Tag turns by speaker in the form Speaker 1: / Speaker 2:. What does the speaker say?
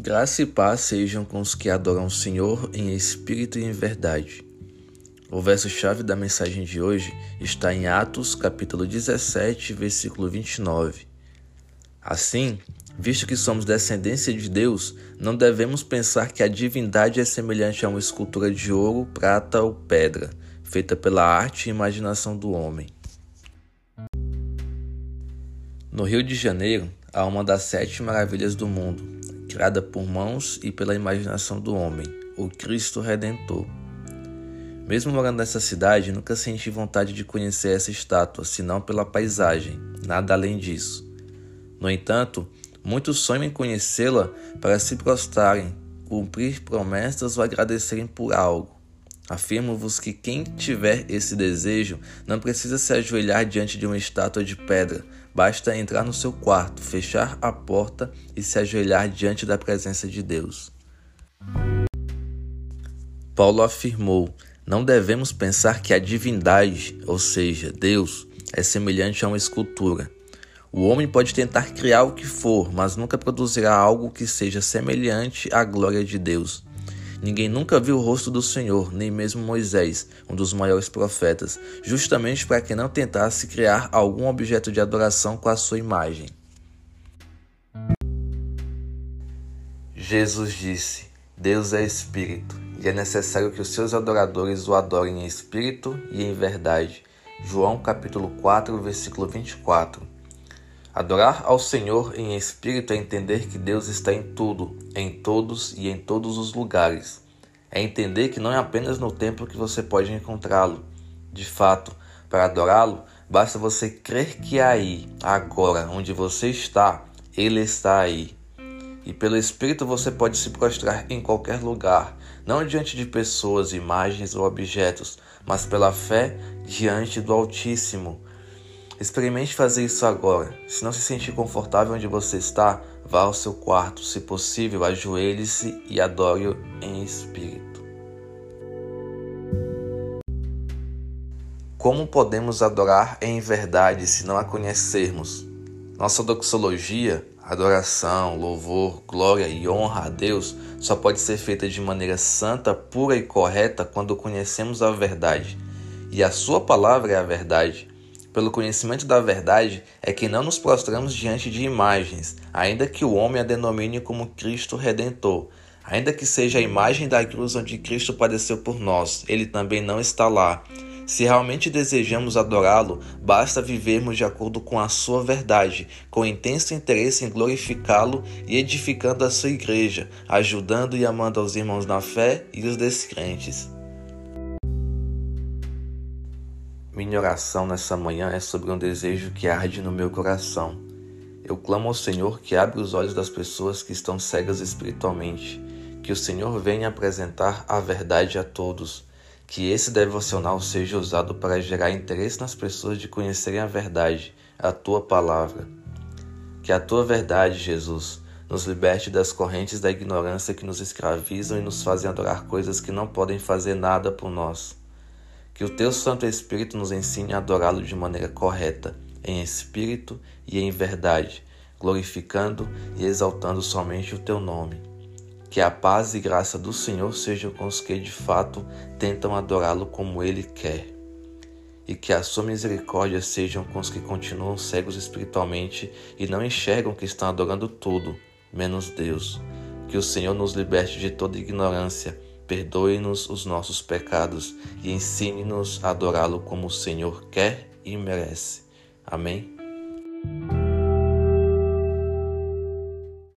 Speaker 1: Graça e paz sejam com os que adoram o Senhor em espírito e em verdade. O verso-chave da mensagem de hoje está em Atos, capítulo 17, versículo 29. Assim, visto que somos descendência de Deus, não devemos pensar que a divindade é semelhante a uma escultura de ouro, prata ou pedra, feita pela arte e imaginação do homem. No Rio de Janeiro, há uma das sete maravilhas do mundo, criada por mãos e pela imaginação do homem, o Cristo Redentor. Mesmo morando nessa cidade, nunca senti vontade de conhecer essa estátua, senão pela paisagem, nada além disso. No entanto, muitos sonham em conhecê-la para se prostrarem, cumprir promessas ou agradecerem por algo. Afirmo-vos que quem tiver esse desejo não precisa se ajoelhar diante de uma estátua de pedra, basta entrar no seu quarto, fechar a porta e se ajoelhar diante da presença de Deus. Paulo afirmou: não devemos pensar que a divindade, ou seja, Deus, é semelhante a uma escultura. O homem pode tentar criar o que for, mas nunca produzirá algo que seja semelhante à glória de Deus. Ninguém nunca viu o rosto do Senhor, nem mesmo Moisés, um dos maiores profetas, justamente para que não tentasse criar algum objeto de adoração com a sua imagem. Jesus disse: Deus é espírito, e é necessário que os seus adoradores o adorem em espírito e em verdade. João capítulo 4, versículo 24. Adorar ao Senhor em espírito é entender que Deus está em tudo, em todos e em todos os lugares. É entender que não é apenas no templo que você pode encontrá-lo. De fato, para adorá-lo, basta você crer que é aí, agora, onde você está, Ele está aí. E pelo Espírito você pode se prostrar em qualquer lugar, não diante de pessoas, imagens ou objetos, mas pela fé diante do Altíssimo Experimente fazer isso agora. Se não se sentir confortável onde você está, vá ao seu quarto. Se possível, ajoelhe-se e adore-o em espírito. Como podemos adorar em verdade se não a conhecermos? Nossa doxologia, adoração, louvor, glória e honra a Deus só pode ser feita de maneira santa, pura e correta quando conhecemos a verdade. E a Sua palavra é a verdade pelo conhecimento da verdade, é que não nos prostramos diante de imagens, ainda que o homem a denomine como Cristo Redentor. Ainda que seja a imagem da cruz onde Cristo padeceu por nós, ele também não está lá. Se realmente desejamos adorá-lo, basta vivermos de acordo com a sua verdade, com intenso interesse em glorificá-lo e edificando a sua igreja, ajudando e amando aos irmãos na fé e os descrentes. Minha oração nessa manhã é sobre um desejo que arde no meu coração. Eu clamo ao Senhor que abra os olhos das pessoas que estão cegas espiritualmente, que o Senhor venha apresentar a verdade a todos, que esse devocional seja usado para gerar interesse nas pessoas de conhecerem a verdade, a tua palavra. Que a tua verdade, Jesus, nos liberte das correntes da ignorância que nos escravizam e nos fazem adorar coisas que não podem fazer nada por nós. Que o teu Santo Espírito nos ensine a adorá-lo de maneira correta, em espírito e em verdade, glorificando e exaltando somente o teu nome. Que a paz e graça do Senhor sejam com os que de fato tentam adorá-lo como ele quer. E que a sua misericórdia sejam com os que continuam cegos espiritualmente e não enxergam que estão adorando tudo, menos Deus. Que o Senhor nos liberte de toda ignorância perdoe-nos os nossos pecados e ensine-nos a adorá-lo como o Senhor quer e merece. Amém.